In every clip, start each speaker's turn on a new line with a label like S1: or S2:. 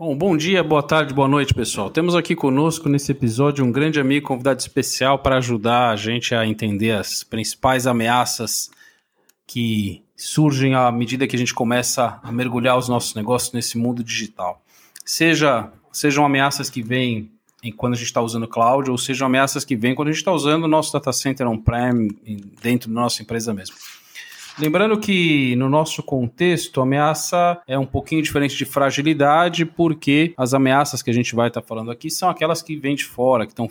S1: Bom, bom dia, boa tarde, boa noite, pessoal. Temos aqui conosco nesse episódio um grande amigo convidado especial para ajudar a gente a entender as principais ameaças que surgem à medida que a gente começa a mergulhar os nossos negócios nesse mundo digital. Seja, sejam ameaças que vêm quando a gente está usando cloud, ou sejam ameaças que vêm quando a gente está usando o nosso data center on-prem dentro da nossa empresa mesmo. Lembrando que no nosso contexto, ameaça é um pouquinho diferente de fragilidade, porque as ameaças que a gente vai estar tá falando aqui são aquelas que vêm de fora, que estão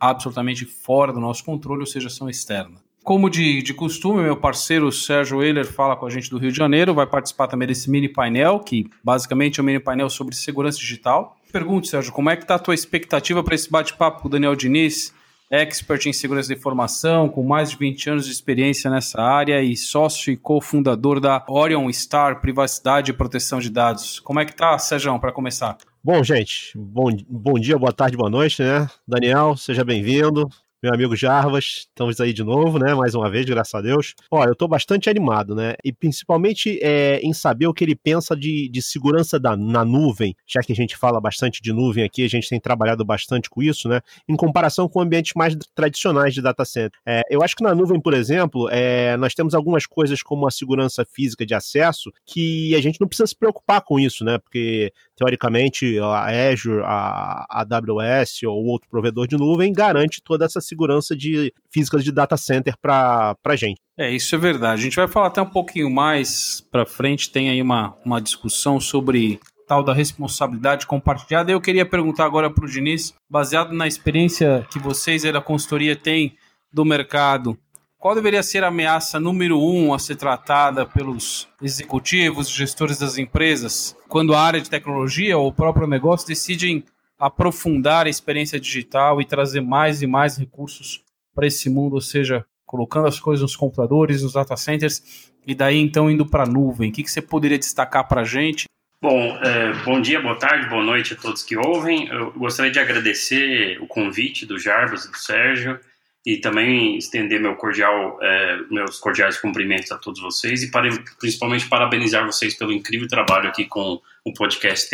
S1: absolutamente fora do nosso controle, ou seja, são externas. Como de, de costume, meu parceiro Sérgio Euler fala com a gente do Rio de Janeiro, vai participar também desse mini painel, que basicamente é um mini painel sobre segurança digital. Pergunto, Sérgio, como é que está a tua expectativa para esse bate-papo com o Daniel Diniz, expert em segurança de informação, com mais de 20 anos de experiência nessa área e sócio e cofundador da Orion Star Privacidade e Proteção de Dados. Como é que tá, Sérgio, para começar?
S2: Bom, gente, bom, bom dia, boa tarde, boa noite, né? Daniel, seja bem-vindo meu amigo Jarvas. Estamos aí de novo, né? Mais uma vez, graças a Deus. Olha, eu estou bastante animado, né? E principalmente é, em saber o que ele pensa de, de segurança da, na nuvem, já que a gente fala bastante de nuvem aqui, a gente tem trabalhado bastante com isso, né? Em comparação com ambientes mais tradicionais de data center. É, eu acho que na nuvem, por exemplo, é, nós temos algumas coisas como a segurança física de acesso que a gente não precisa se preocupar com isso, né? Porque teoricamente a Azure, a AWS ou outro provedor de nuvem garante toda essa segurança de física de data center para a gente.
S1: É, isso é verdade. A gente vai falar até um pouquinho mais para frente, tem aí uma, uma discussão sobre tal da responsabilidade compartilhada. Eu queria perguntar agora para o Diniz, baseado na experiência que vocês aí da consultoria têm do mercado, qual deveria ser a ameaça número um a ser tratada pelos executivos, gestores das empresas, quando a área de tecnologia ou o próprio negócio decidem aprofundar a experiência digital e trazer mais e mais recursos para esse mundo, ou seja, colocando as coisas nos computadores, nos data centers, e daí então indo para a nuvem. O que, que você poderia destacar para a gente?
S3: Bom, é, bom dia, boa tarde, boa noite a todos que ouvem. Eu gostaria de agradecer o convite do Jarbas e do Sérgio e também estender meu cordial, é, meus cordiais cumprimentos a todos vocês e para, principalmente parabenizar vocês pelo incrível trabalho aqui com o podcast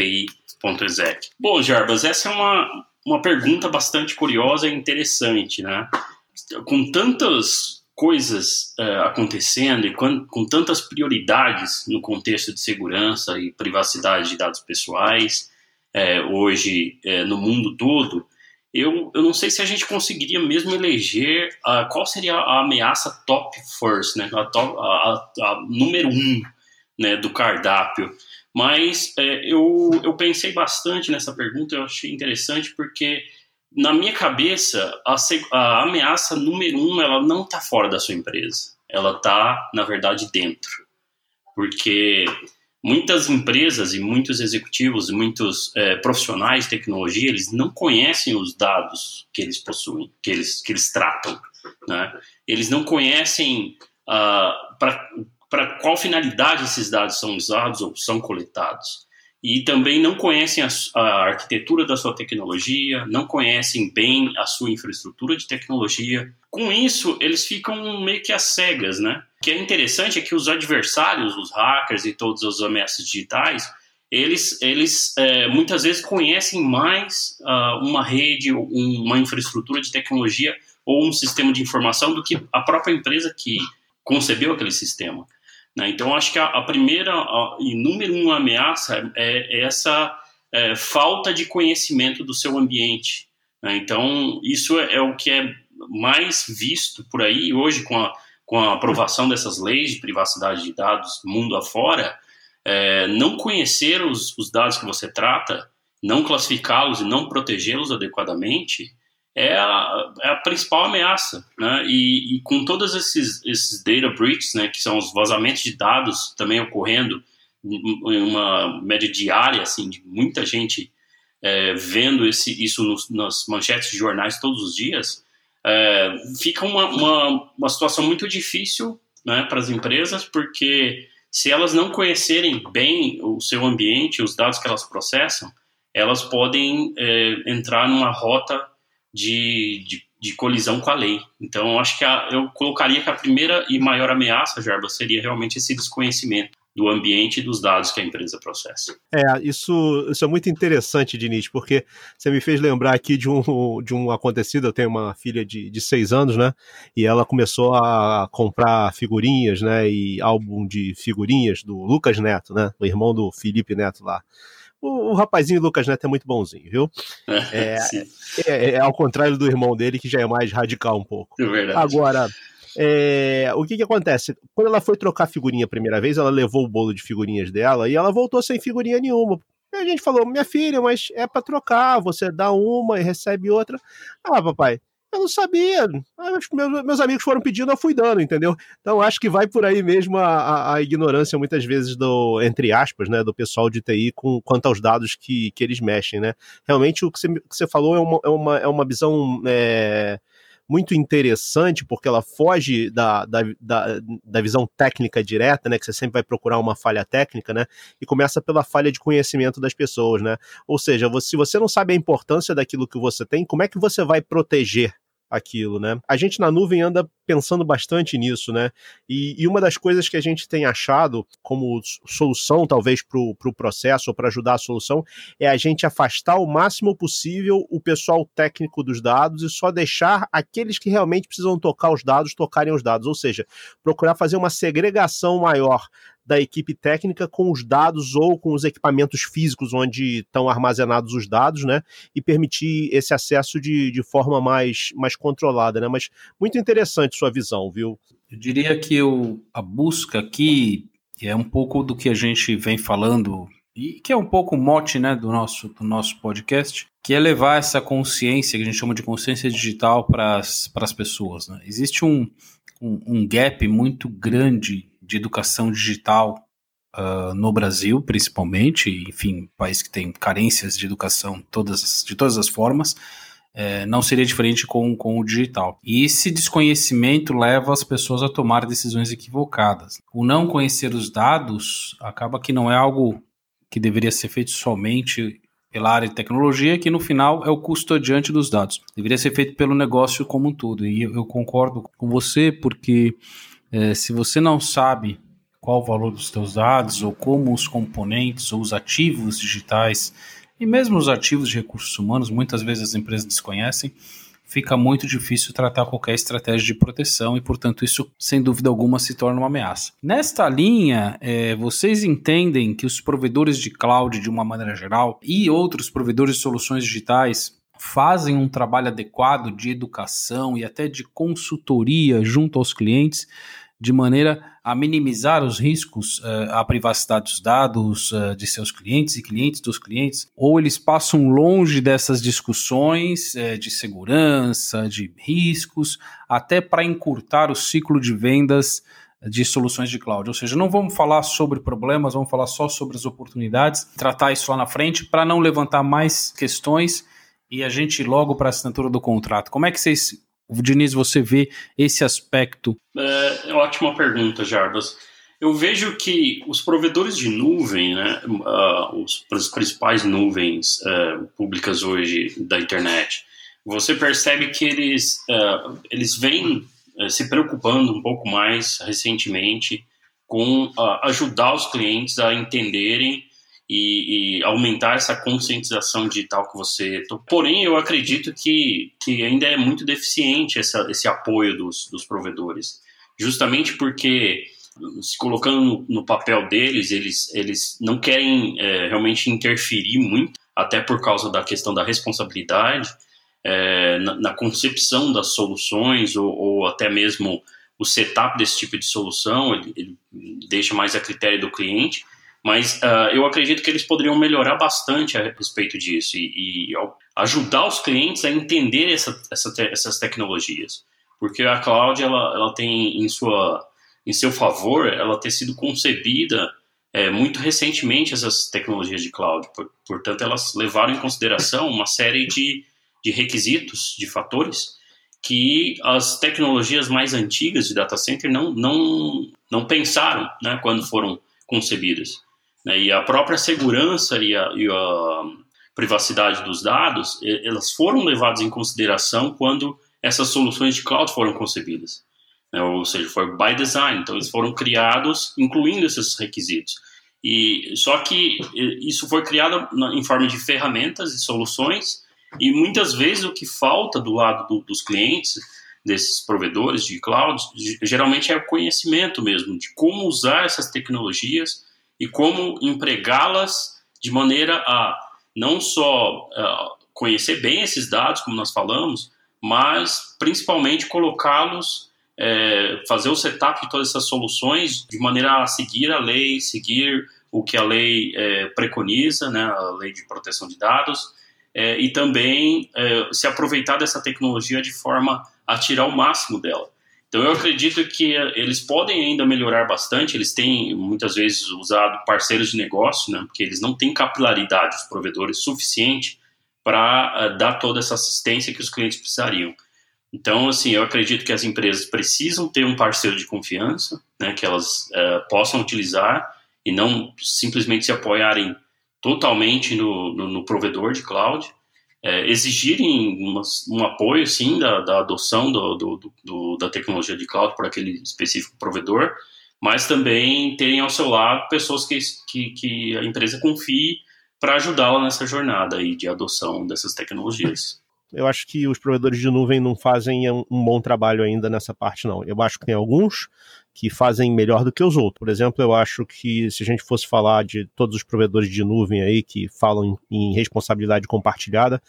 S3: TI.exec. Bom, Jarbas, essa é uma, uma pergunta bastante curiosa e interessante, né? Com tantas coisas é, acontecendo e com, com tantas prioridades no contexto de segurança e privacidade de dados pessoais, é, hoje é, no mundo todo, eu, eu não sei se a gente conseguiria mesmo eleger uh, qual seria a ameaça top first, né, a, top, a, a, a número um né, do cardápio. Mas é, eu, eu pensei bastante nessa pergunta, eu achei interessante porque na minha cabeça a, a ameaça número um ela não está fora da sua empresa, ela está na verdade dentro, porque muitas empresas e muitos executivos e muitos é, profissionais de tecnologia eles não conhecem os dados que eles possuem que eles que eles tratam né? eles não conhecem uh, ah, para qual finalidade esses dados são usados ou são coletados e também não conhecem a, a, arquitetura da sua tecnologia, não conhecem bem a sua infraestrutura de tecnologia. Com isso, eles ficam meio que às cegas, né? O que é interessante é que os adversários, os hackers e todos os ameaças digitais, eles, eles é, muitas vezes conhecem mais uh, uma rede, uma infraestrutura de tecnologia ou um sistema de informação do que a própria empresa que concebeu aquele sistema. Né? Então, acho que a, a primeira a, e número uma ameaça é, é essa é, falta de conhecimento do seu ambiente. Né? Então, isso é, é, o que é mais visto por aí hoje com a, com a aprovação dessas leis de privacidade de dados mundo afora. É, não conhecer os, os dados que você trata, não classificá-los e não protegê-los adequadamente é a, é a principal ameaça, né? E, e, com todos esses, esses data breaches, né, que são os vazamentos de dados também ocorrendo em uma média diária, assim, de muita gente é, vendo esse, isso nos, nas manchetes de jornais todos os dias, é, fica uma, uma, uma situação muito difícil né, para as empresas, porque se elas não conhecerem bem o seu ambiente, os dados que elas processam, elas podem é, entrar numa rota de, de, de, colisão com a lei. Então, acho que a, eu colocaria que a primeira e maior ameaça, Jarba, seria realmente esse desconhecimento do ambiente e dos dados que a empresa processa.
S2: É, isso, isso é muito interessante, Diniz, porque você me fez lembrar aqui de um, de um acontecido. Eu tenho uma filha de, de seis anos, né? E ela começou a comprar figurinhas, né? E álbum de figurinhas do Lucas Neto, né? O irmão do Felipe Neto lá. O, o rapazinho Lucas Neto é muito bonzinho, viu? É, é, é, ao contrário do irmão dele, que já é mais radical um pouco.
S3: É verdade.
S2: Agora, é, o que que acontece? Quando ela foi trocar figurinha a primeira vez, ela levou o bolo de figurinhas dela e ela voltou sem figurinha nenhuma. E a gente falou, minha filha, mas é para trocar, você dá uma e recebe outra. Ah, papai, eu não sabia. Ah, meus, meus amigos foram pedindo, eu fui dando, entendeu? Então acho que vai por aí mesmo a, a, a, ignorância, muitas vezes, do, entre aspas, né, do pessoal de TI com, quanto aos dados que, que eles mexem, né? Realmente o que você, que você falou é uma, é uma, é uma visão. É, muito interessante, porque ela foge da, da, da, da, visão técnica direta, né? Que você sempre vai procurar uma falha técnica, né? E começa pela falha de conhecimento das pessoas, né? Ou seja, você, se você não sabe a importância daquilo que você tem, como é que você vai proteger aquilo, né? A gente na nuvem anda pensando bastante nisso, né? E, e uma das coisas que a gente tem achado como solução, talvez, para o pro processo ou para ajudar a solução, é a gente afastar o máximo possível o pessoal técnico dos dados e só deixar aqueles que realmente precisam tocar os dados tocarem os dados, ou seja, procurar fazer uma segregação maior da equipe técnica com os dados ou com os equipamentos físicos onde estão armazenados os dados, né? E permitir esse acesso de, de forma mais, mais controlada, né? Mas muito interessante sua visão, viu?
S1: Eu diria que o, a busca aqui é um pouco do que a gente vem falando e que é um pouco o mote né, do, nosso, do nosso podcast, que é levar essa consciência, que a gente chama de consciência digital para as pessoas. Né? Existe um, um, um gap muito grande de educação digital uh, no Brasil, principalmente, enfim, país que tem carências de educação todas, de todas as formas, é, não seria diferente com, com o digital. E esse desconhecimento leva as pessoas a tomar decisões equivocadas. O não conhecer os dados acaba que não é algo que deveria ser feito somente pela área de tecnologia, que no final é o custodiante dos dados. Deveria ser feito pelo negócio como um todo. E eu, eu concordo com você, porque é, se você não sabe qual o valor dos seus dados, ou como os componentes ou os ativos digitais, e mesmo os ativos de recursos humanos, muitas vezes as empresas desconhecem, fica muito difícil tratar qualquer estratégia de proteção e, portanto, isso, sem dúvida alguma, se torna uma ameaça. Nesta linha, é, vocês entendem que os provedores de cloud, de uma maneira geral, e outros provedores de soluções digitais fazem um trabalho adequado de educação e até de consultoria junto aos clientes de maneira a minimizar os riscos uh, à privacidade dos dados uh, de seus clientes e clientes dos clientes, ou eles passam longe dessas discussões uh, de segurança, de riscos, até para encurtar o ciclo de vendas de soluções de cloud. Ou seja, não vamos falar sobre problemas, vamos falar só sobre as oportunidades, tratar isso lá na frente para não levantar mais questões e a gente ir logo para a assinatura do contrato. Como é que vocês Diniz, você vê esse aspecto?
S3: É, ótima pergunta, Jarbas. Eu vejo que os provedores de nuvem, né, uh, os, as principais nuvens uh, públicas hoje da internet, você percebe que eles, uh, eles vêm se preocupando um pouco mais recentemente com ajudar os clientes a entenderem e, e, aumentar essa conscientização digital que você. Porém, eu acredito que, que ainda é muito deficiente essa, esse apoio dos, dos provedores, justamente porque se colocando no, no papel deles, eles, eles não querem é, realmente interferir muito, até por causa da questão da responsabilidade é, na, na, concepção das soluções ou, ou, até mesmo o setup desse tipo de solução, ele, ele deixa mais a critério do cliente mas uh, eu acredito que eles poderiam melhorar bastante a respeito disso e, e ajudar os clientes a entender essa, essa te, essas tecnologias. Porque a cloud ela, ela tem em, sua, em seu favor ela ter sido concebida é, muito recentemente essas tecnologias de cloud. Portanto, elas levaram em consideração uma série de, de requisitos, de fatores, que as tecnologias mais antigas de data center não, não, não pensaram né, quando foram concebidas. Né? E a própria segurança e a, e a privacidade dos dados, elas foram levadas em consideração quando essas soluções de cloud foram concebidas. né? ou seja, foi by design. Então, eles foram criados incluindo esses requisitos. E só que isso foi criado em forma de ferramentas e soluções, e muitas vezes o que falta do lado do, dos clientes, desses provedores de cloud, geralmente é o conhecimento mesmo de como usar essas tecnologias e como empregá-las de maneira a não só uh, conhecer bem esses dados, como nós falamos, mas principalmente colocá-los, é, fazer o setup de todas essas soluções de maneira a seguir a lei, seguir o que a lei é, preconiza, né, a lei de proteção de dados, é, e também se aproveitar dessa tecnologia de forma a tirar o máximo dela. Então eu acredito que eles podem ainda melhorar bastante, eles têm muitas vezes usado parceiros de negócio, né, porque eles não têm capilaridade, os provedores, suficiente para uh, dar toda essa assistência que os clientes precisariam. Então, assim, eu acredito que as empresas precisam ter um parceiro de confiança, né, que elas uh, possam utilizar e não simplesmente se apoiarem totalmente no, no, no provedor de cloud, é, exigirem uma, um apoio, sim, da, da adoção do, do, do, da tecnologia de cloud por aquele específico provedor, mas também terem ao seu lado pessoas que, que, que a empresa confie para ajudá-la nessa jornada aí de adoção dessas tecnologias.
S2: Eu acho que os provedores de nuvem não fazem um bom trabalho ainda nessa parte, não. Eu acho que tem alguns que fazem melhor do que os outros. Por exemplo, eu acho que se a gente fosse falar de todos os provedores de nuvem aí que falam em, responsabilidade compartilhada,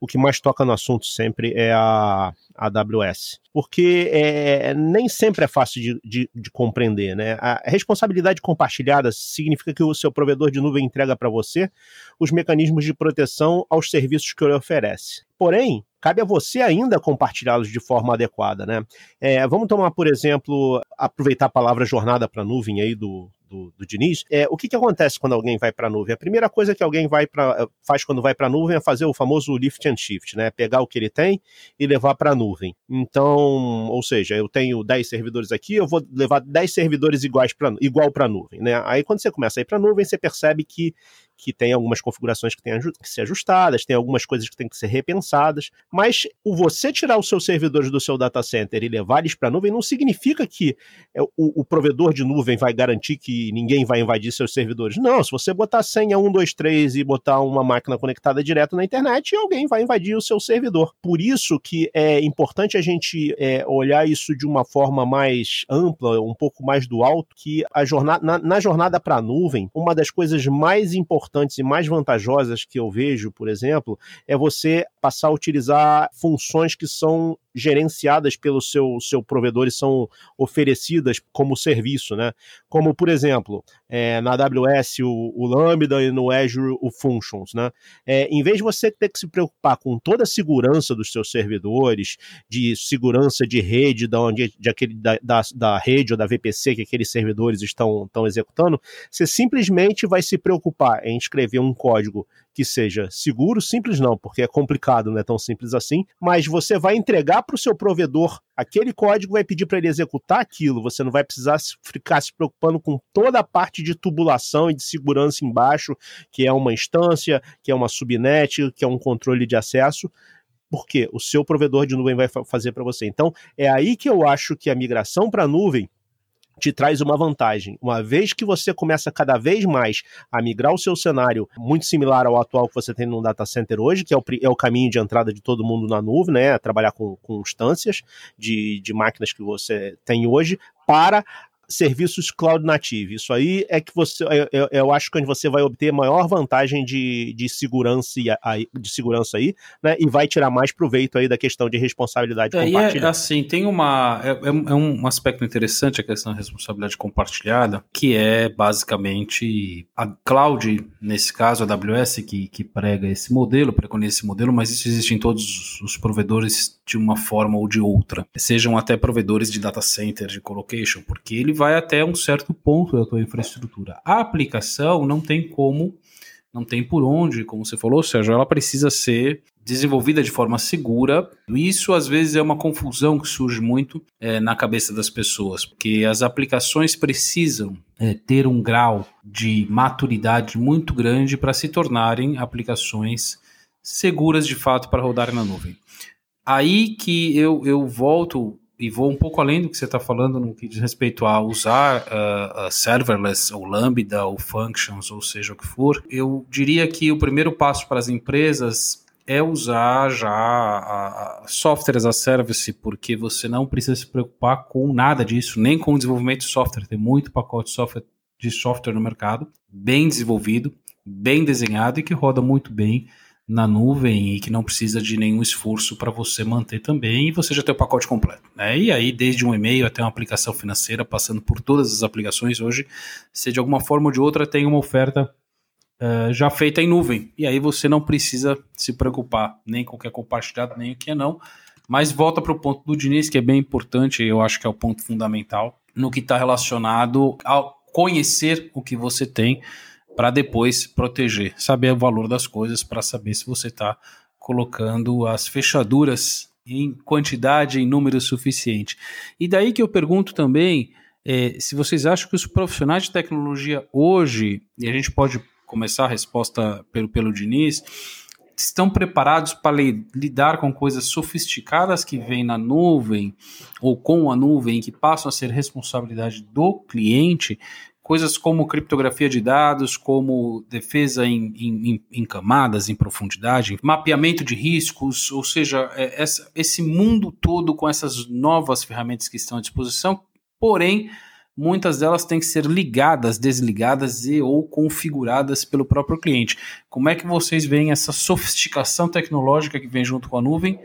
S2: o que mais toca no assunto sempre é a AWS. Porque é, nem sempre é fácil de, de, de, compreender, né? A responsabilidade compartilhada significa que o seu provedor de nuvem entrega para você os mecanismos de proteção aos serviços que ele oferece. Porém, cabe a você ainda compartilhá-los de forma adequada, né? É, vamos tomar, por exemplo, aproveitar a palavra jornada para nuvem aí do, do, do Diniz. É, o que, que acontece quando alguém vai para a nuvem? A primeira coisa que alguém vai pra, faz quando vai para a nuvem é fazer o famoso lift and shift, né? Pegar o que ele tem e levar para a nuvem. Então, ou seja, eu tenho 10 servidores aqui, eu vou levar 10 servidores iguais pra, igual para a nuvem, né? Aí quando você começa a ir para a nuvem, você percebe que que tem algumas configurações que têm que ser ajustadas, tem algumas coisas que têm que ser repensadas, mas o você tirar os seus servidores do seu data center e levar eles para a nuvem não significa que é, o, o, provedor de nuvem vai garantir que ninguém vai invadir seus servidores. Não, se você botar senha 123 e botar uma máquina conectada direto na internet, alguém vai invadir o seu servidor. Por isso que é importante a gente é, olhar isso de uma forma mais ampla, um pouco mais do alto, que a jornada, na, na jornada para a nuvem, uma das coisas mais importantes importantes e mais vantajosas que eu vejo, por exemplo, é você passar a utilizar funções que são gerenciadas pelo seu, seu provedor e são oferecidas como serviço, né? Como, por exemplo, é, na AWS o, o, Lambda e no Azure o Functions, né? É, em vez de você ter que se preocupar com toda a segurança dos seus servidores, de segurança de rede, da, onde, de aquele, da, da, da rede ou da VPC que aqueles servidores estão, estão executando, você simplesmente vai se preocupar em escrever um código que seja seguro, simples não, porque é complicado, não é tão simples assim, mas você vai entregar para o seu provedor aquele código, vai pedir para ele executar aquilo, você não vai precisar ficar se preocupando com toda a parte de tubulação e de segurança embaixo, que é uma instância, que é uma subnet, que é um controle de acesso, porque o seu provedor de nuvem vai fazer para você. Então, é aí que eu acho que a migração para a nuvem te traz uma vantagem. Uma vez que você começa cada vez mais a migrar o seu cenário muito similar ao atual que você tem no data center hoje, que é o, é o caminho de entrada de todo mundo na nuvem, né? Trabalhar com, com instâncias de, de máquinas que você tem hoje, para serviços cloud native. Isso aí é que você, eu, eu acho que você vai obter maior vantagem de, de segurança aí, de segurança aí, né? E vai tirar mais proveito aí da questão de responsabilidade
S1: é, compartilhada. É, assim, tem uma é, é, é, um aspecto interessante a questão da responsabilidade compartilhada, que é basicamente a cloud, nesse caso a AWS que, que prega esse modelo, preconiza esse modelo, mas isso existe em todos os provedores de uma forma ou de outra, sejam até provedores de data center, de colocation, porque ele vai até um certo ponto da tua infraestrutura. A aplicação não tem como, não tem por onde, como você falou, Sérgio, ela precisa ser desenvolvida de forma segura. Isso às vezes é uma confusão que surge muito é, na cabeça das pessoas, porque as aplicações precisam é, ter um grau de maturidade muito grande para se tornarem aplicações seguras de fato para rodar na nuvem. Aí que eu, eu volto e vou um pouco além do que você está falando no que diz respeito a usar uh, uh, serverless ou Lambda ou functions ou seja o que for, eu diria que o primeiro passo para as empresas é usar já a, a software as a service, porque você não precisa se preocupar com nada disso, nem com o desenvolvimento de software. Tem muito pacote de software, de software no mercado, bem desenvolvido, bem desenhado e que roda muito bem na nuvem e que não precisa de nenhum esforço para você manter também, e você já tem o pacote completo. Né? E aí, desde um e-mail até uma aplicação financeira, passando por todas as aplicações hoje, você de alguma forma ou de outra tem uma oferta uh, já feita em nuvem. E aí você não precisa se preocupar nem com o que é compartilhado, nem o que é não. Mas volta para o ponto do Diniz, que é bem importante, eu acho que é o ponto fundamental, no que está relacionado ao conhecer o que você tem para depois proteger, saber o valor das coisas para saber se você está colocando as fechaduras em quantidade, em número suficiente. E daí que eu pergunto também é, se vocês acham que os profissionais de tecnologia hoje, e a gente pode começar a resposta pelo, pelo Diniz, estão preparados para lidar com coisas sofisticadas que vêm na nuvem ou com a nuvem que passam a ser responsabilidade do cliente, coisas como criptografia de dados, como defesa em, em, em camadas, em profundidade, mapeamento de riscos, ou seja, é, essa, esse mundo todo com essas novas ferramentas que estão à disposição, porém, muitas delas têm que ser ligadas, desligadas e ou configuradas pelo próprio cliente. Como é que vocês veem essa sofisticação tecnológica que vem junto com a nuvem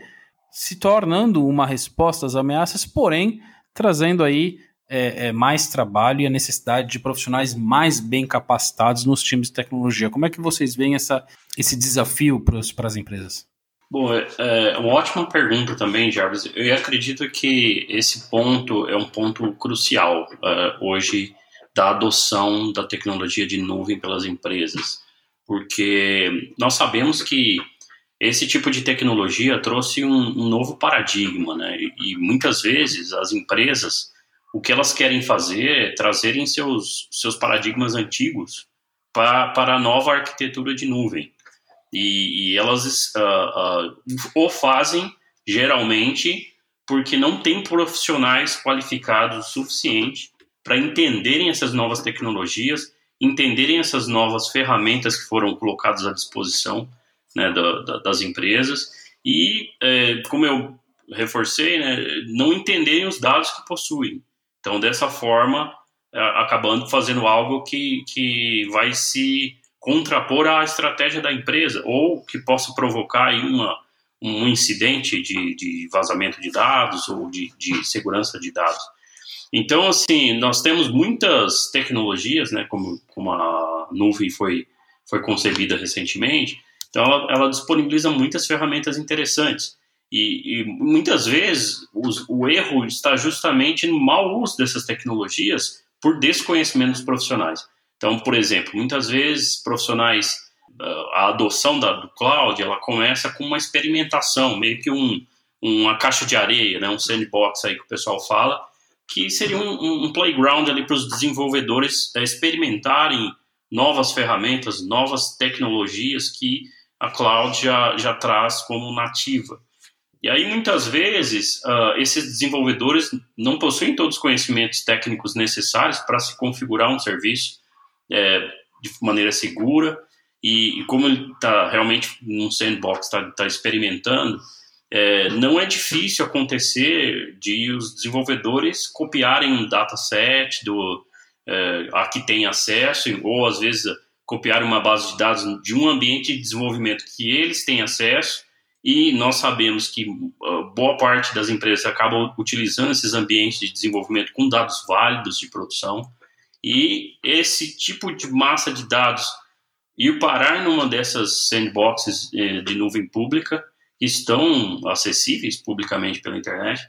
S1: se tornando uma resposta às ameaças, porém trazendo aí é, é, mais trabalho e a necessidade de profissionais mais bem capacitados nos times de tecnologia. Como é que vocês veem essa, esse desafio para as empresas?
S3: Bom, é, é uma ótima pergunta também, Jarvis. Eu acredito que esse ponto é um ponto crucial uh, hoje da adoção da tecnologia de nuvem pelas empresas, porque nós sabemos que esse tipo de tecnologia trouxe um, um novo paradigma, né? E, e muitas vezes as empresas o que elas querem fazer é trazerem seus, seus paradigmas antigos para, para a nova arquitetura de nuvem. E, e elas uh, uh, o fazem, geralmente, porque não tem profissionais qualificados o suficiente para entenderem essas novas tecnologias, entenderem essas novas ferramentas que foram colocadas à disposição né, da, da, das empresas e, é, como eu reforcei, né, não entenderem os dados que possuem. Então, dessa forma, é, acabando fazendo algo que, que vai se contrapor à estratégia da empresa ou que possa provocar uma, um incidente de, de vazamento de dados ou de, de segurança de dados. Então, assim, nós temos muitas tecnologias, né, como, como a nuvem foi, foi concebida recentemente, então ela, ela disponibiliza muitas ferramentas interessantes. E, e muitas vezes os, o erro está justamente no mau uso dessas tecnologias por desconhecimento dos profissionais. Então, por exemplo, muitas vezes profissionais, ah, a adoção da, do cloud, ela começa com uma experimentação, meio que um, uma caixa de areia, né, um sandbox aí que o pessoal fala, que seria um, um playground ali para os desenvolvedores eh, experimentarem novas ferramentas, novas tecnologias que a cloud já, já traz como nativa. E aí, muitas vezes, uh, esses desenvolvedores não possuem todos os conhecimentos técnicos necessários para se configurar um serviço é, de maneira segura. E, e como ele está realmente num sandbox, está tá experimentando, é, não é difícil acontecer de os desenvolvedores copiarem um dataset do, é, a que tem acesso, ou às vezes copiar uma base de dados de um ambiente de desenvolvimento que eles têm acesso e nós sabemos que uh, boa parte das empresas acabam utilizando esses ambientes de desenvolvimento com dados válidos de produção, e esse tipo de massa de dados ir parar numa dessas sandboxes eh, de nuvem pública que estão acessíveis publicamente pela internet,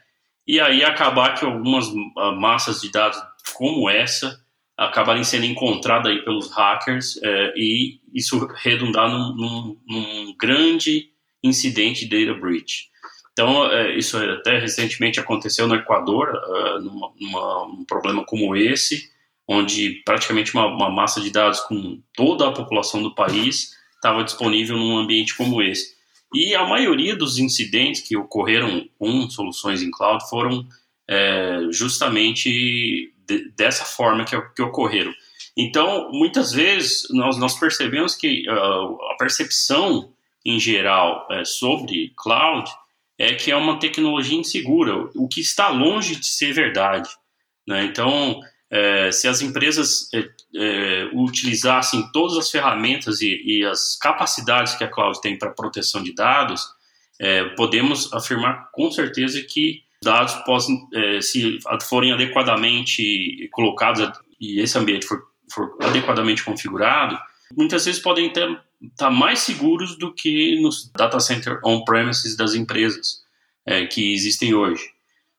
S3: e aí acabar que algumas uh, massas de dados como essa acabarem sendo encontradas aí pelos hackers eh, e isso redundar num, num, num grande incidente data breach. Então, é, isso até recentemente aconteceu no Equador, uh, numa, numa, um problema como esse, onde praticamente uma, uma, massa de dados com toda a população do país estava disponível num ambiente como esse. E a maioria dos incidentes que ocorreram com soluções em cloud foram é, justamente de, dessa forma que, que ocorreram. Então, muitas vezes, nós, nós percebemos que uh, a percepção em geral é, sobre cloud é que é uma tecnologia insegura, o que está longe de ser verdade. Né? Então, é, se as empresas é, é, utilizassem todas as ferramentas e, e, as capacidades que a cloud tem para proteção de dados, é, podemos afirmar com certeza que dados possam, é, se forem adequadamente colocados e esse ambiente for, for adequadamente configurado, muitas vezes podem estar tá mais seguros do que nos data center on-premises das empresas é, que existem hoje.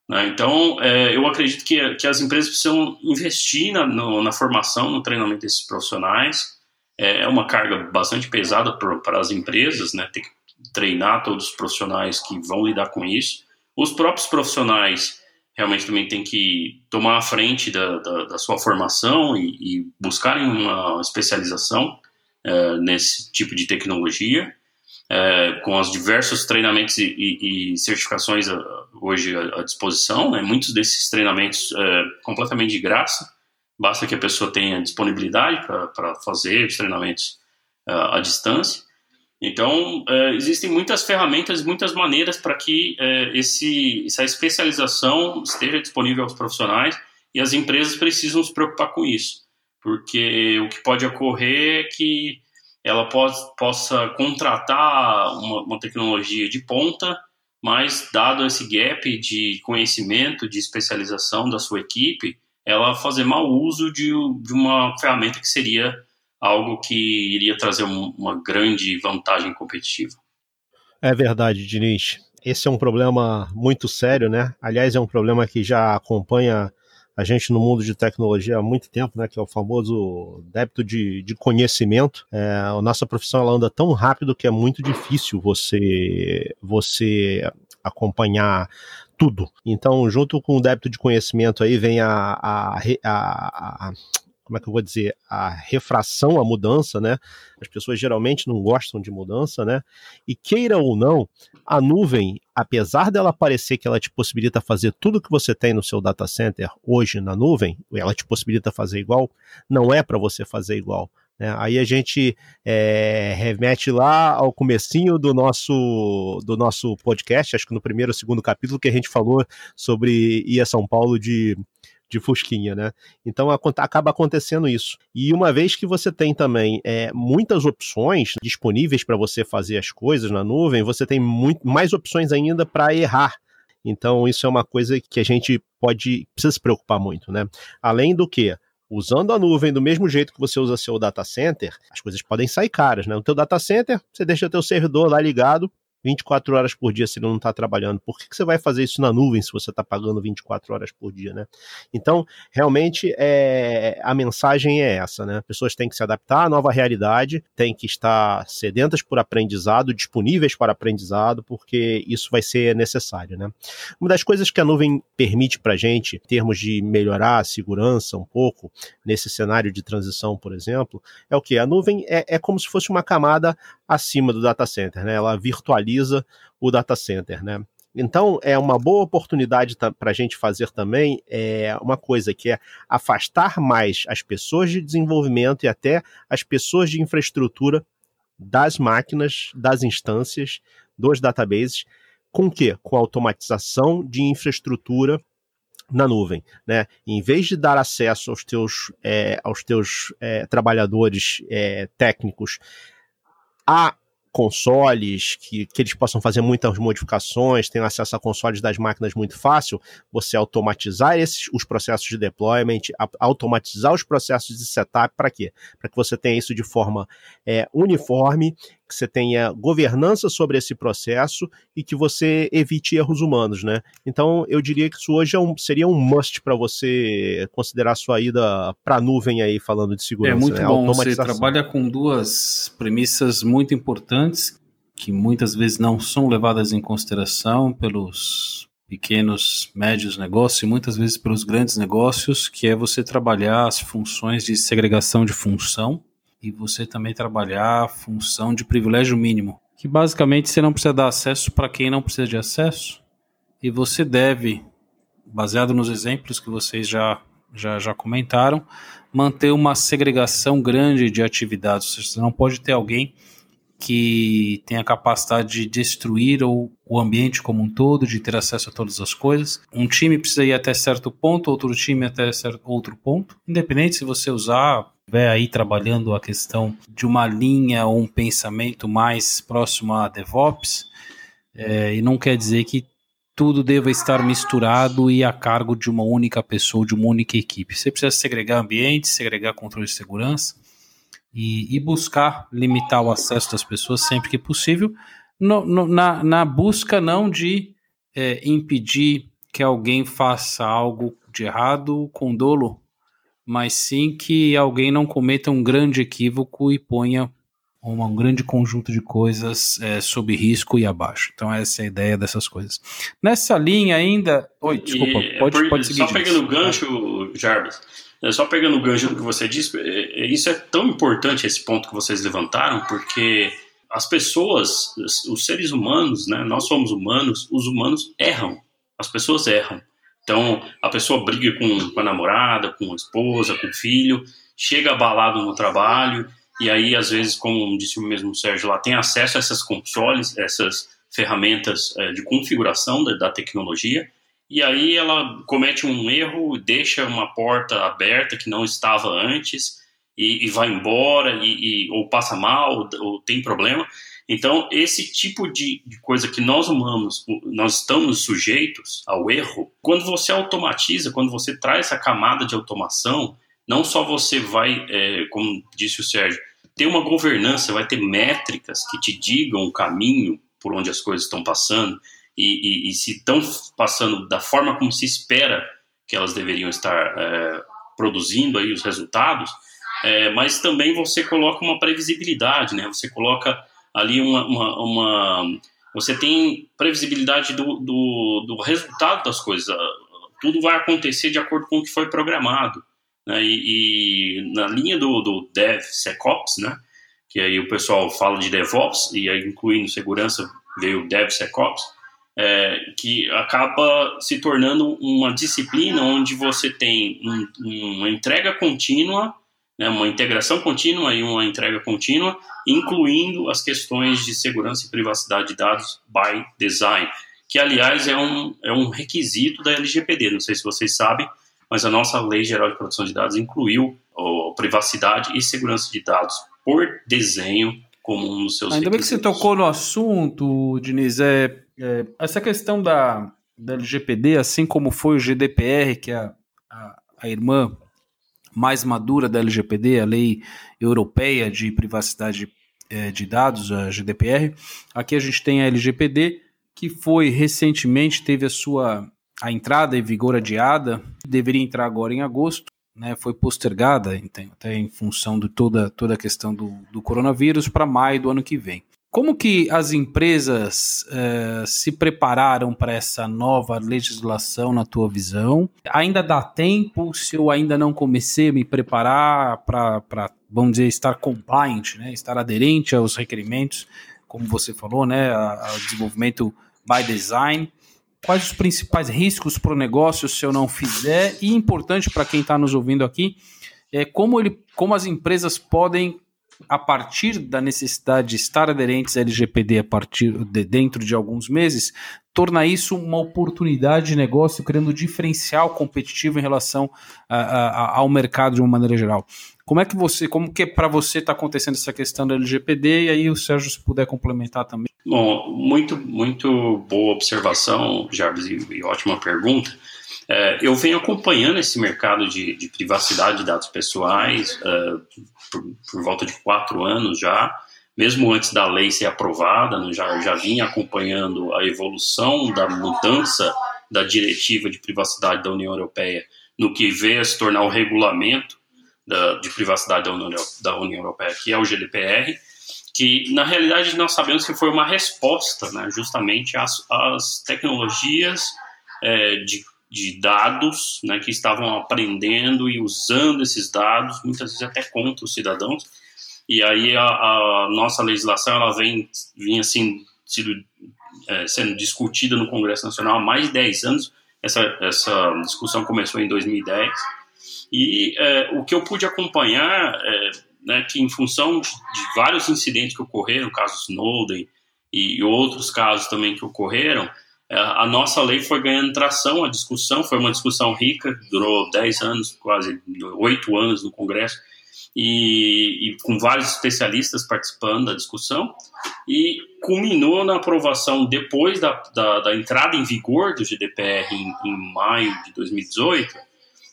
S3: Né? Então, é, eu acredito que, que as empresas precisam investir na, no, na formação, no treinamento desses profissionais. É, é uma carga bastante pesada para as empresas, né? Ter que treinar todos os profissionais que vão lidar com isso. Os próprios profissionais realmente também têm que tomar a frente da, da, da sua formação e, e, buscarem uma especialização é, nesse tipo de tecnologia, é, com os diversos treinamentos e, e, e certificações a, hoje à, à disposição. Né? Muitos desses treinamentos completamente de graça, basta que a pessoa tenha disponibilidade para fazer os treinamentos à distância. Então, existem muitas ferramentas, muitas maneiras para que esse, essa especialização esteja disponível aos profissionais e as empresas precisam se preocupar com isso, porque o que pode ocorrer é que ela possa contratar uma, uma tecnologia de ponta, mas dado esse gap de conhecimento, de especialização da sua equipe, ela fazer mau uso de, de uma ferramenta que seria algo que iria trazer um, uma grande vantagem competitiva.
S2: É verdade, Diniz. Esse é um problema muito sério, né? Aliás, é um problema que já acompanha a gente no mundo de tecnologia há muito tempo, né? Que é o famoso débito de, de conhecimento. É, a nossa profissão ela anda tão rápido que é muito difícil você você acompanhar tudo. Então, junto com o débito de conhecimento aí vem a, a, a, a como é que eu vou dizer, a refração à mudança, né? As pessoas geralmente não gostam de mudança, né? E queira ou não, a nuvem, apesar dela parecer que ela te possibilita fazer tudo que você tem no seu data center hoje na nuvem, ela te possibilita fazer igual, não é para você fazer igual. Né? Aí a gente é, remete lá ao comecinho do nosso, do nosso podcast, acho que no primeiro ou segundo capítulo, que a gente falou sobre ir a São Paulo de de Fusquinha, né? Então acaba acontecendo isso. E uma vez que você tem também é, muitas opções disponíveis para você fazer as coisas na nuvem, você tem muito, mais opções ainda para errar. Então isso é uma coisa que a gente pode precisa se preocupar muito, né? Além do que usando a nuvem do mesmo jeito que você usa seu data center, as coisas podem sair caras, né? No teu data center, você deixa teu servidor lá ligado, 24 horas por dia se ele não está trabalhando. Por que, que você vai fazer isso na nuvem se você está pagando 24 horas por dia, né? Então, realmente, é, a mensagem é essa, né? Pessoas têm que se adaptar à nova realidade, têm que estar sedentas por aprendizado, disponíveis para aprendizado, porque isso vai ser necessário, né? Uma das coisas que a nuvem permite para a gente, em termos de melhorar a segurança um pouco, nesse cenário de transição, por exemplo, é o que? A nuvem é, é como se fosse uma camada acima do data center, né? Ela virtualiza o data center, né? Então, é uma boa oportunidade para a gente fazer também é, uma coisa que é afastar mais as pessoas de desenvolvimento e até as pessoas de infraestrutura das máquinas, das instâncias, dos databases, com que? Com automatização de infraestrutura na nuvem, né? Em vez de dar acesso aos teus, é, aos teus é, trabalhadores é, técnicos a consoles, que, que eles possam fazer muitas modificações, tenham acesso a consoles das máquinas muito fácil, você automatizar esses, os processos de deployment, a, automatizar os processos de setup, para quê? Para que você tenha isso de forma é, uniforme, que você tenha governança sobre esse processo e que você evite erros humanos, né? Então, eu diria que isso hoje é um, seria um must para você considerar sua ida para a nuvem aí, falando de segurança.
S1: É muito né? bom, você trabalha com duas premissas muito importantes que muitas vezes não são levadas em consideração pelos pequenos, médios negócios e muitas vezes pelos grandes negócios, que é você trabalhar as funções de segregação de função e você também trabalhar a função de privilégio mínimo, que basicamente você não precisa dar acesso para quem não precisa de acesso e você deve baseado nos exemplos que vocês já, já, já comentaram, manter uma segregação grande de atividades. Você não pode ter alguém que tem a capacidade de destruir o, o ambiente como um todo, de ter acesso a todas as coisas. Um time precisa ir até certo ponto, outro time até certo outro ponto. Independente se você usar, estiver aí trabalhando a questão de uma linha ou um pensamento mais próximo a DevOps, é, e não quer dizer que tudo deva estar misturado e a cargo de uma única pessoa, de uma única equipe. Você precisa segregar ambiente, segregar controle de segurança, e, e buscar limitar o acesso das pessoas sempre que possível, no, no, na, na, busca não de é, impedir que alguém faça algo de errado com dolo, mas sim que alguém não cometa um grande equívoco e ponha um grande conjunto de coisas é, sob risco e abaixo. Então essa é a ideia dessas coisas. Nessa linha ainda... Oi, desculpa, e, pode, por, pode seguir.
S3: Só pegando o gancho, Jarbas, é, só pegando o gancho do que você disse, é, é, isso é tão importante esse ponto que vocês levantaram, porque as pessoas, os seres humanos, né, nós somos humanos, os humanos erram, as pessoas erram. Então, a pessoa briga com, com a namorada, com a esposa, com o filho, chega abalado no trabalho, e aí, às vezes, como disse o mesmo Sérgio lá, tem acesso a essas consoles, essas ferramentas é, de configuração da, da tecnologia, e aí ela comete um erro, deixa uma porta aberta que não estava antes e, e vai embora e, e, ou passa mal ou, ou, tem problema. Então esse tipo de, de, coisa que nós humanos nós estamos sujeitos ao erro. Quando você automatiza, quando você traz essa camada de automação, não só você vai, é, como disse o Sérgio, ter uma governança, vai ter métricas que te digam o caminho por onde as coisas estão passando e, e, e se estão passando da forma como se espera que elas deveriam estar é, produzindo aí os resultados, é, mas também você coloca uma previsibilidade, né? Você coloca ali uma, uma, uma você tem previsibilidade do, do, do, resultado das coisas. Tudo vai acontecer de acordo com o que foi programado. Né? E, e, na linha do, do DevSecOps, né? que aí o pessoal fala de DevOps, e aí incluindo segurança veio o DevSecOps, é, que acaba se tornando uma disciplina onde você tem um, uma entrega contínua, né, uma integração contínua e uma entrega contínua, incluindo as questões de segurança e privacidade de dados by design, que aliás é um, é um requisito da LGPD. Não sei se vocês sabem, mas a nossa Lei Geral de Proteção de Dados incluiu a privacidade e segurança de dados por desenho como um dos seus
S1: Ainda bem que você tocou no assunto, Diniz. É, é, essa questão da, da LGPD, assim como foi o GDPR, que é a, a, a irmã mais madura da LGPD, a Lei Europeia de Privacidade é, de Dados, a GDPR. Aqui a gente tem a LGPD, que foi recentemente, teve a sua a entrada em vigor adiada, deveria entrar agora em agosto, né, foi postergada, até em função de toda, toda a questão do, do coronavírus, para maio do ano que vem. Como que as empresas eh, se prepararam para essa nova legislação, na tua visão? Ainda dá tempo, se eu ainda não comecei a me preparar para, vamos dizer, estar compliant, né, estar aderente aos requerimentos, como você falou, né, ao desenvolvimento by design. Quais os principais riscos para o negócio se eu não fizer, e importante para quem está nos ouvindo aqui, é como, ele, como as empresas podem, a partir da necessidade de estar aderentes à LGPD a partir de, dentro de alguns meses, tornar isso uma oportunidade de negócio, criando diferencial competitivo em relação a, a, ao mercado de uma maneira geral. Como é que você, como que para você está acontecendo essa questão da LGPD? E aí o Sérgio, se puder complementar também.
S3: Bom, muito, muito boa observação, Jarvis, e ótima pergunta. É, eu venho acompanhando esse mercado de, de privacidade de dados pessoais é, por, por, volta de quatro anos já, mesmo antes da lei ser aprovada, né, já, já vinha acompanhando a evolução da mudança da diretiva de privacidade da União Europeia no que veio a se tornar o regulamento da, de privacidade da União, da União Europeia, que é o GDPR, que na realidade nós sabemos que foi uma resposta né, justamente às, às tecnologias é, de, de, dados né, que estavam aprendendo e usando esses dados, muitas vezes até contra os cidadãos. E aí a, a nossa legislação ela vem, vem assim, sido, é, sendo discutida no Congresso Nacional há mais de 10 anos, essa, essa discussão começou em 2010. E é, o que eu pude acompanhar é né, que, em função de, de, vários incidentes que ocorreram, o caso Snowden e outros casos também que ocorreram, a nossa lei foi ganhando tração, a discussão foi uma discussão rica, durou 10 anos, quase 8 anos no Congresso, e, e, com vários especialistas participando da discussão, e culminou na aprovação depois da, da, da entrada em vigor do GDPR em, em maio de 2018.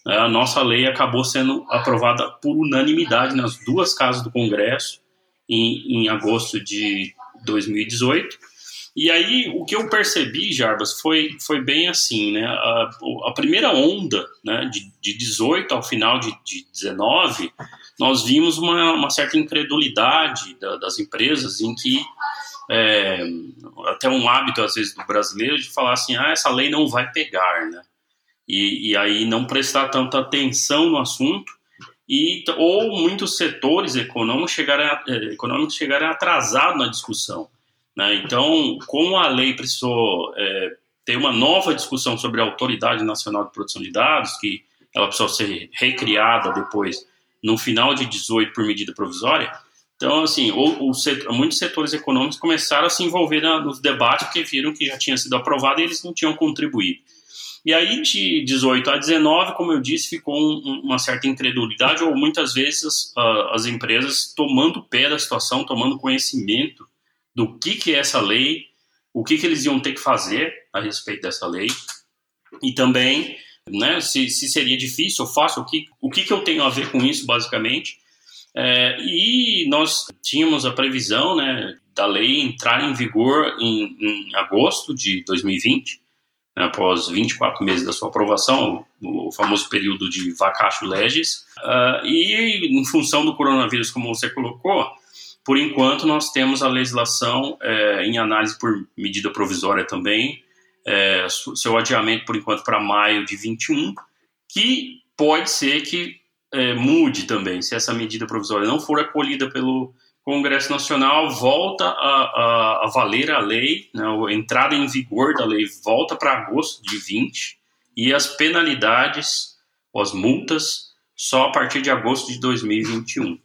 S3: Né, a nossa lei acabou sendo aprovada por unanimidade nas duas casas do Congresso em, em agosto de 2018. E aí, o que eu percebi, Jarbas, foi, foi bem assim, né? A, a primeira onda, né, de, de 18 ao final de, de 19, nós vimos uma, uma certa incredulidade da, das empresas em que é, até um hábito às vezes do brasileiro de falar assim, ah, essa lei não vai pegar, né? E, e aí não prestar tanta atenção no assunto e ou muitos setores econômicos chegarem, é, econômicos chegarem atrasados na discussão. Né? Então, como a lei precisou é, ter uma nova discussão sobre a Autoridade Nacional de Proteção de Dados, que ela precisou ser recriada depois no final de 18 por medida provisória. Então, assim, setor, muitos setores econômicos começaram a se envolver na, nos debates porque viram que já tinha sido aprovado e eles não tinham contribuído. E aí, de 18 a 19, como eu disse, ficou um, uma certa incredulidade, ou muitas vezes as empresas tomando pé da situação, tomando conhecimento do que, que é essa lei, o que, que eles iam ter que fazer a respeito dessa lei, e também né? Se, se seria difícil ou fácil, o que, o que, que eu tenho a ver com isso, basicamente. É, e nós tínhamos a previsão né, da lei entrar em vigor em, em agosto de 2020, né, após 24 meses da sua aprovação, o, o famoso período de vacatio legis. Uh, e em função do coronavírus, como você colocou, por enquanto nós temos a legislação é, em análise por medida provisória também, é, seu adiamento por enquanto para maio de 21, que pode ser que é, mude também, se essa medida provisória não for acolhida pelo Congresso Nacional, volta a, a, a valer a lei, né, a entrada em vigor da lei volta para agosto de 20 e as penalidades, as multas, só a partir de agosto de 2021.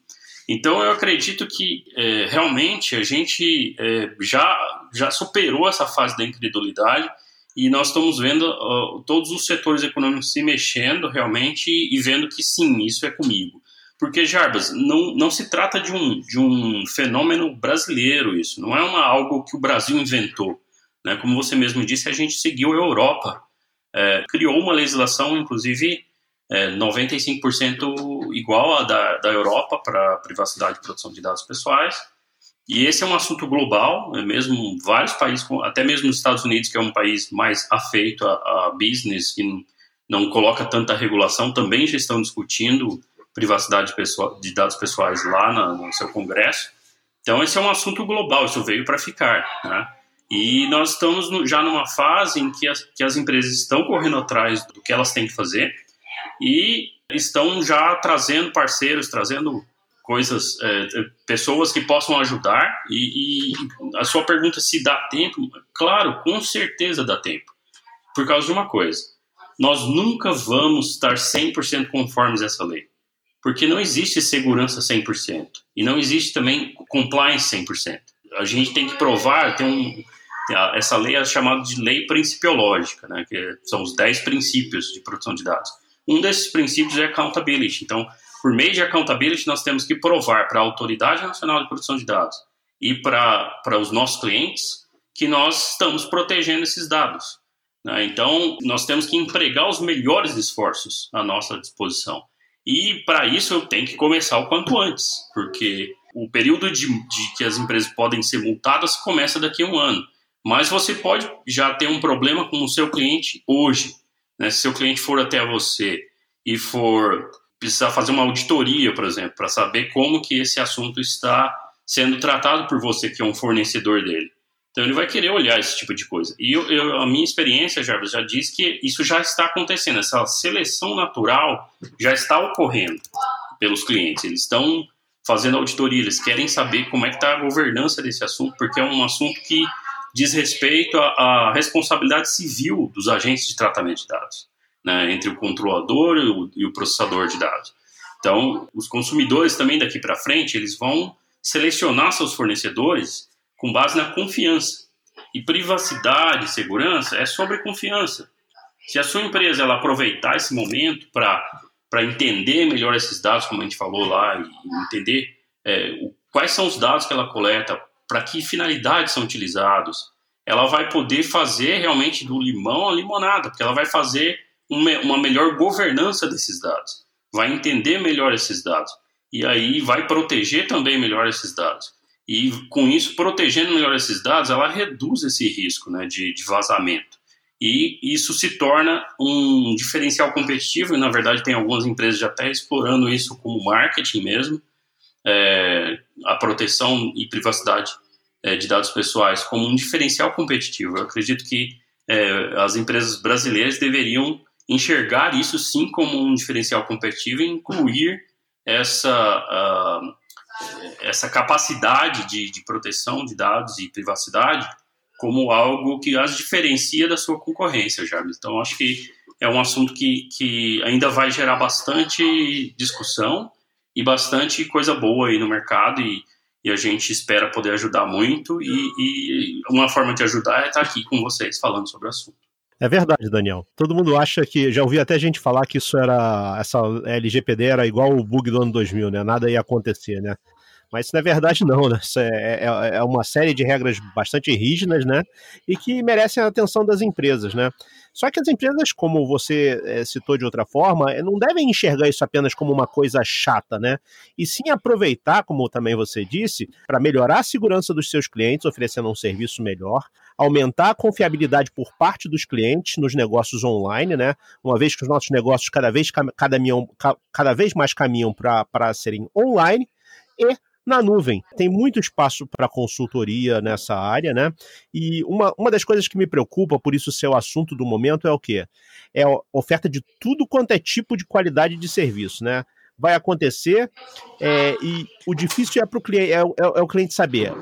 S3: Então eu acredito que é, realmente a gente é, já, já superou essa fase da incredulidade e nós estamos vendo uh, todos os setores econômicos se mexendo realmente e, vendo que sim, isso é comigo. Porque, Jarbas, não, não se trata de um, de um fenômeno brasileiro isso, não é uma, algo que o Brasil inventou. Né? Como você mesmo disse, a gente seguiu a Europa. É, criou uma legislação, inclusive, é, 95% igual à da, da Europa para privacidade e proteção de dados pessoais, e esse é um assunto global, né? mesmo vários países, até mesmo os Estados Unidos, que é um país mais afeito a, a business, que não, coloca tanta regulação, também já estão discutindo privacidade pessoal, de dados pessoais lá na, no seu congresso. Então, esse é um assunto global, isso veio para ficar. Né? E nós estamos no, já numa fase em que as, que as empresas estão correndo atrás do que elas têm que fazer e estão já trazendo parceiros, trazendo coisas, é, pessoas que possam ajudar. E, e, a sua pergunta se dá tempo, claro, com certeza dá tempo. Por causa de uma coisa: nós nunca vamos estar 100% conformes a essa lei. Porque não existe segurança 100%. E não existe também compliance 100%. A gente tem que provar, tem um. Essa lei é chamada de lei principiológica, né, que são os 10 princípios de proteção de dados. Um desses princípios é accountability. Então, por meio de accountability, nós temos que provar para a Autoridade Nacional de Proteção de Dados e para os nossos clientes que nós estamos protegendo esses dados. Né? Então, nós temos que empregar os melhores esforços à nossa disposição. E para isso eu tenho que começar o quanto antes, porque o período de, de, que as empresas podem ser multadas começa daqui a um ano. Mas você pode já ter um problema com o seu cliente hoje. Né? Se seu cliente for até você e for precisar fazer uma auditoria, por exemplo, para saber como que esse assunto está sendo tratado por você, que é um fornecedor dele. Então ele vai querer olhar esse tipo de coisa. E eu, eu, a minha experiência, Jarbas, já diz que isso já está acontecendo. Essa seleção natural já está ocorrendo pelos clientes. Eles estão fazendo auditoria, eles querem saber como é que está a governança desse assunto, porque é um assunto que diz respeito à, à responsabilidade civil dos agentes de tratamento de dados, né, entre o controlador e o, e o processador de dados. Então, os consumidores também daqui para frente, eles vão selecionar seus fornecedores com base na confiança. E privacidade segurança é sobre confiança. Se a sua empresa ela aproveitar esse momento para entender melhor esses dados, como a gente falou lá, e entender é, o, quais são os dados que ela coleta, para que finalidades são utilizados, ela vai poder fazer realmente do limão a limonada, porque ela vai fazer uma, melhor governança desses dados vai entender melhor esses dados e aí vai proteger também melhor esses dados. E com isso, protegendo melhor esses dados, ela reduz esse risco né, de, de vazamento. E isso se torna um diferencial competitivo, e na verdade tem algumas empresas já até explorando isso como marketing mesmo, é, a proteção e privacidade é, de dados pessoais como um diferencial competitivo. Eu acredito que é, as empresas brasileiras deveriam enxergar isso sim como um diferencial competitivo e incluir essa, uh, essa capacidade de, de proteção de dados e privacidade como algo que as diferencia da sua concorrência, Jarvis. Então, acho que é um assunto que, que ainda vai gerar bastante discussão e bastante coisa boa aí no mercado e, e a gente espera poder ajudar muito e, e uma forma de ajudar é estar aqui com vocês falando sobre o assunto.
S2: É verdade, Daniel. Todo mundo acha que. Já ouvi até gente falar que isso era. Essa LGPD era igual o bug do ano 2000, né? Nada ia acontecer, né? Mas isso não é verdade, não, né? Isso é, é, é, uma série de regras bastante rígidas, né? E que merecem a atenção das empresas, né? Só que as empresas, como você é, citou de outra forma, eh, não devem enxergar isso apenas como uma coisa chata, né? E sim aproveitar, como também você disse, para melhorar a segurança dos seus clientes, oferecendo um serviço melhor, aumentar a confiabilidade por parte dos clientes nos negócios online, né? Uma vez que os nossos negócios cada vez, cada, cada vez mais caminham para serem online e na nuvem. Tem muito espaço para consultoria nessa área, né? E uma, uma das coisas que me preocupa, por isso ser o assunto do momento, é o quê? É a oferta de tudo quanto é tipo de qualidade de serviço, né? Vai acontecer é, e o difícil é para o cliente, é, é, é o cliente saber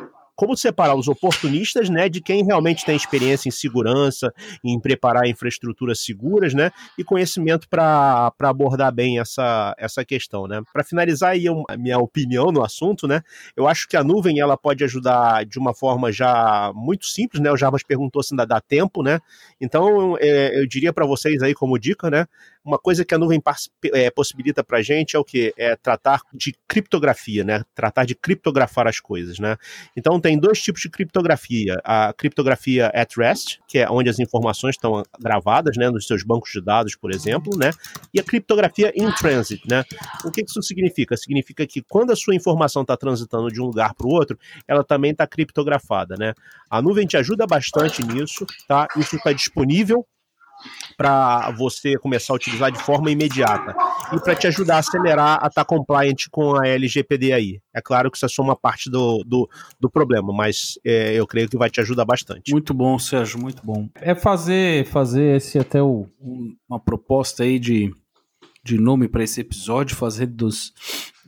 S2: como separar os oportunistas, né, de quem realmente tem experiência em segurança, em preparar infraestruturas seguras, né, e conhecimento para abordar bem essa, essa questão, né. Para finalizar aí a minha opinião no assunto, né, eu acho que a nuvem ela pode ajudar de uma forma já muito simples, né, o Jarbas perguntou se ainda dá tempo, né, então é, eu diria para vocês aí como dica, né, uma coisa que a nuvem é, possibilita para a gente é o que? É tratar de criptografia, né? Tratar de criptografar as coisas, né? Então tem dois tipos de criptografia. A criptografia at rest, que é onde as informações estão gravadas, né? Nos seus bancos de dados, por exemplo, né? E a criptografia in transit, né? O que isso significa? Significa que quando a sua informação está transitando de um lugar para o outro, ela também está criptografada, né? A nuvem te ajuda bastante nisso, tá? Isso está disponível para você começar a utilizar de forma imediata e para te ajudar a acelerar a estar tá compliant com a LGPD aí. É claro que isso é só uma parte do, do, do problema, mas é, eu creio que vai te ajudar bastante.
S1: Muito bom, Sérgio, muito bom. É fazer, fazer esse até o, uma proposta aí de, de nome para esse episódio, fazer dos,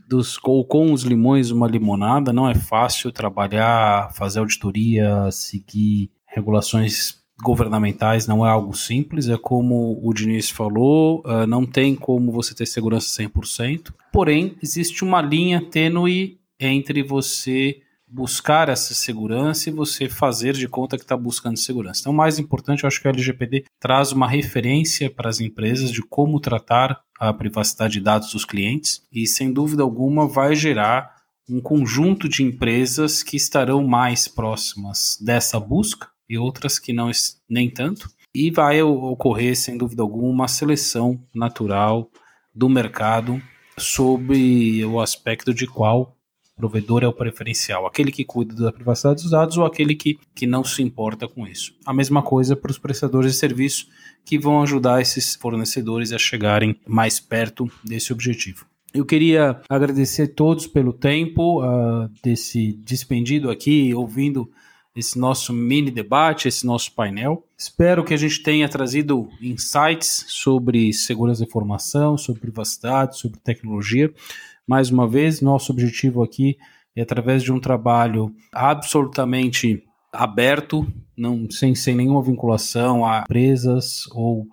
S1: dos com, com os limões uma limonada. Não é fácil trabalhar, fazer auditoria, seguir regulações governamentais não é algo simples, é como o Diniz falou, uh, não tem como você ter segurança 100%, porém existe uma linha tênue entre você buscar essa segurança e você fazer de conta que está buscando segurança. Então, o mais importante, eu acho que a LGPD traz uma referência para as empresas de como tratar a privacidade de dados dos clientes e, sem dúvida alguma, vai gerar um conjunto de empresas que estarão mais próximas dessa busca e outras que não nem tanto. E vai ocorrer, sem dúvida alguma, uma seleção natural do mercado sobre o aspecto de qual provedor é o preferencial, aquele que cuida da privacidade dos dados ou aquele que, que não se importa com isso. A mesma coisa para os prestadores de serviço que vão ajudar esses fornecedores a chegarem mais perto desse objetivo. Eu queria agradecer a todos pelo tempo uh, desse dispendido aqui, ouvindo esse nosso mini debate, esse nosso painel. Espero que a gente tenha trazido insights sobre segurança da informação, sobre privacidade, sobre tecnologia. Mais uma vez, nosso objetivo aqui é através de um trabalho absolutamente aberto, não sem, sem nenhuma vinculação a empresas ou,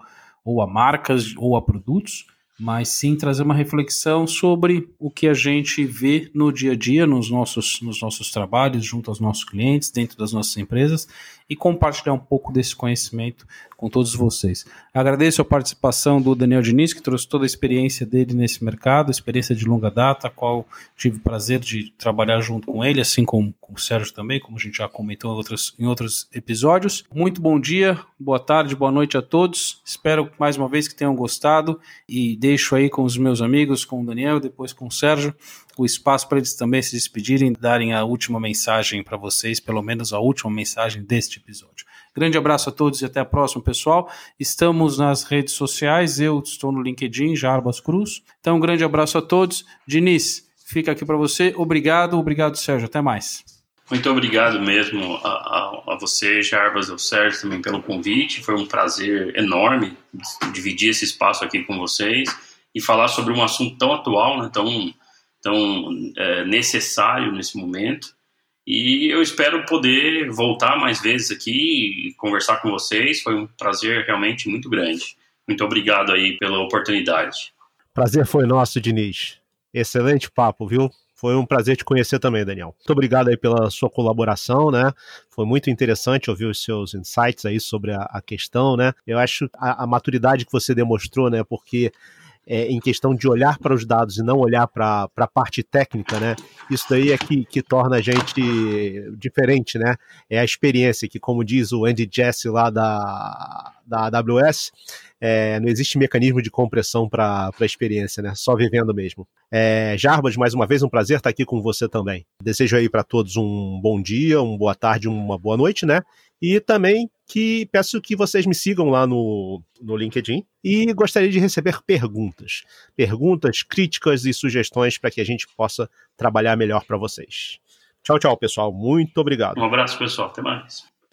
S1: ou a marcas ou a produtos, mas sim trazer uma reflexão sobre o que a gente vê no dia a dia, nos nossos, nos nossos trabalhos, junto aos nossos clientes, dentro das nossas empresas, e compartilhar um pouco desse conhecimento com todos vocês. Agradeço a participação do Daniel Diniz, que trouxe toda a experiência dele nesse mercado, experiência de longa data, a qual tive o prazer de trabalhar junto com ele, assim como com o Sérgio também, como a gente já comentou em outros, em outros episódios. Muito bom dia, boa tarde, boa noite a todos. Espero mais uma vez que tenham gostado e deixo aí com os meus amigos, com o Daniel, depois com o Sérgio, o espaço para eles também se despedirem, darem a última mensagem para vocês, pelo menos a última mensagem deste episódio. Grande abraço a todos e até a próxima, pessoal. Estamos nas redes sociais, eu estou no LinkedIn, Jarbas Cruz. Então, um grande abraço a todos. Diniz, fica aqui para você. Obrigado, obrigado, Sérgio. Até mais.
S3: Muito obrigado mesmo a, a, a você, Jarbas, ao Sérgio também pelo convite. Foi um prazer enorme dividir esse espaço aqui com vocês e falar sobre um assunto tão atual, né, tão, tão é, necessário nesse momento. E eu espero poder voltar mais vezes aqui e conversar com vocês. Foi um prazer realmente muito grande. Muito obrigado aí pela oportunidade.
S2: Prazer foi nosso, Diniz. Excelente papo, viu? Foi um prazer te conhecer também, Daniel. Muito obrigado aí pela sua colaboração, né? Foi muito interessante ouvir os seus insights aí sobre a, a questão, né? Eu acho a, a, maturidade que você demonstrou, né? Porque é, em questão de olhar para os dados e não olhar para a parte técnica, né? Isso daí é que, que torna a gente diferente, né? É a experiência que, como diz o Andy Jesse lá da, da AWS, é, não existe mecanismo de compressão para a experiência, né? Só vivendo mesmo. É, Jarbas, mais uma vez, um prazer estar aqui com você também. Desejo aí para todos um bom dia, uma boa tarde, uma boa noite, né? E também que peço que vocês me sigam lá no, no LinkedIn e gostaria de receber perguntas. Perguntas, críticas e sugestões para que a gente possa trabalhar melhor para vocês. Tchau, tchau, pessoal. Muito obrigado.
S3: Um abraço, pessoal. Até mais.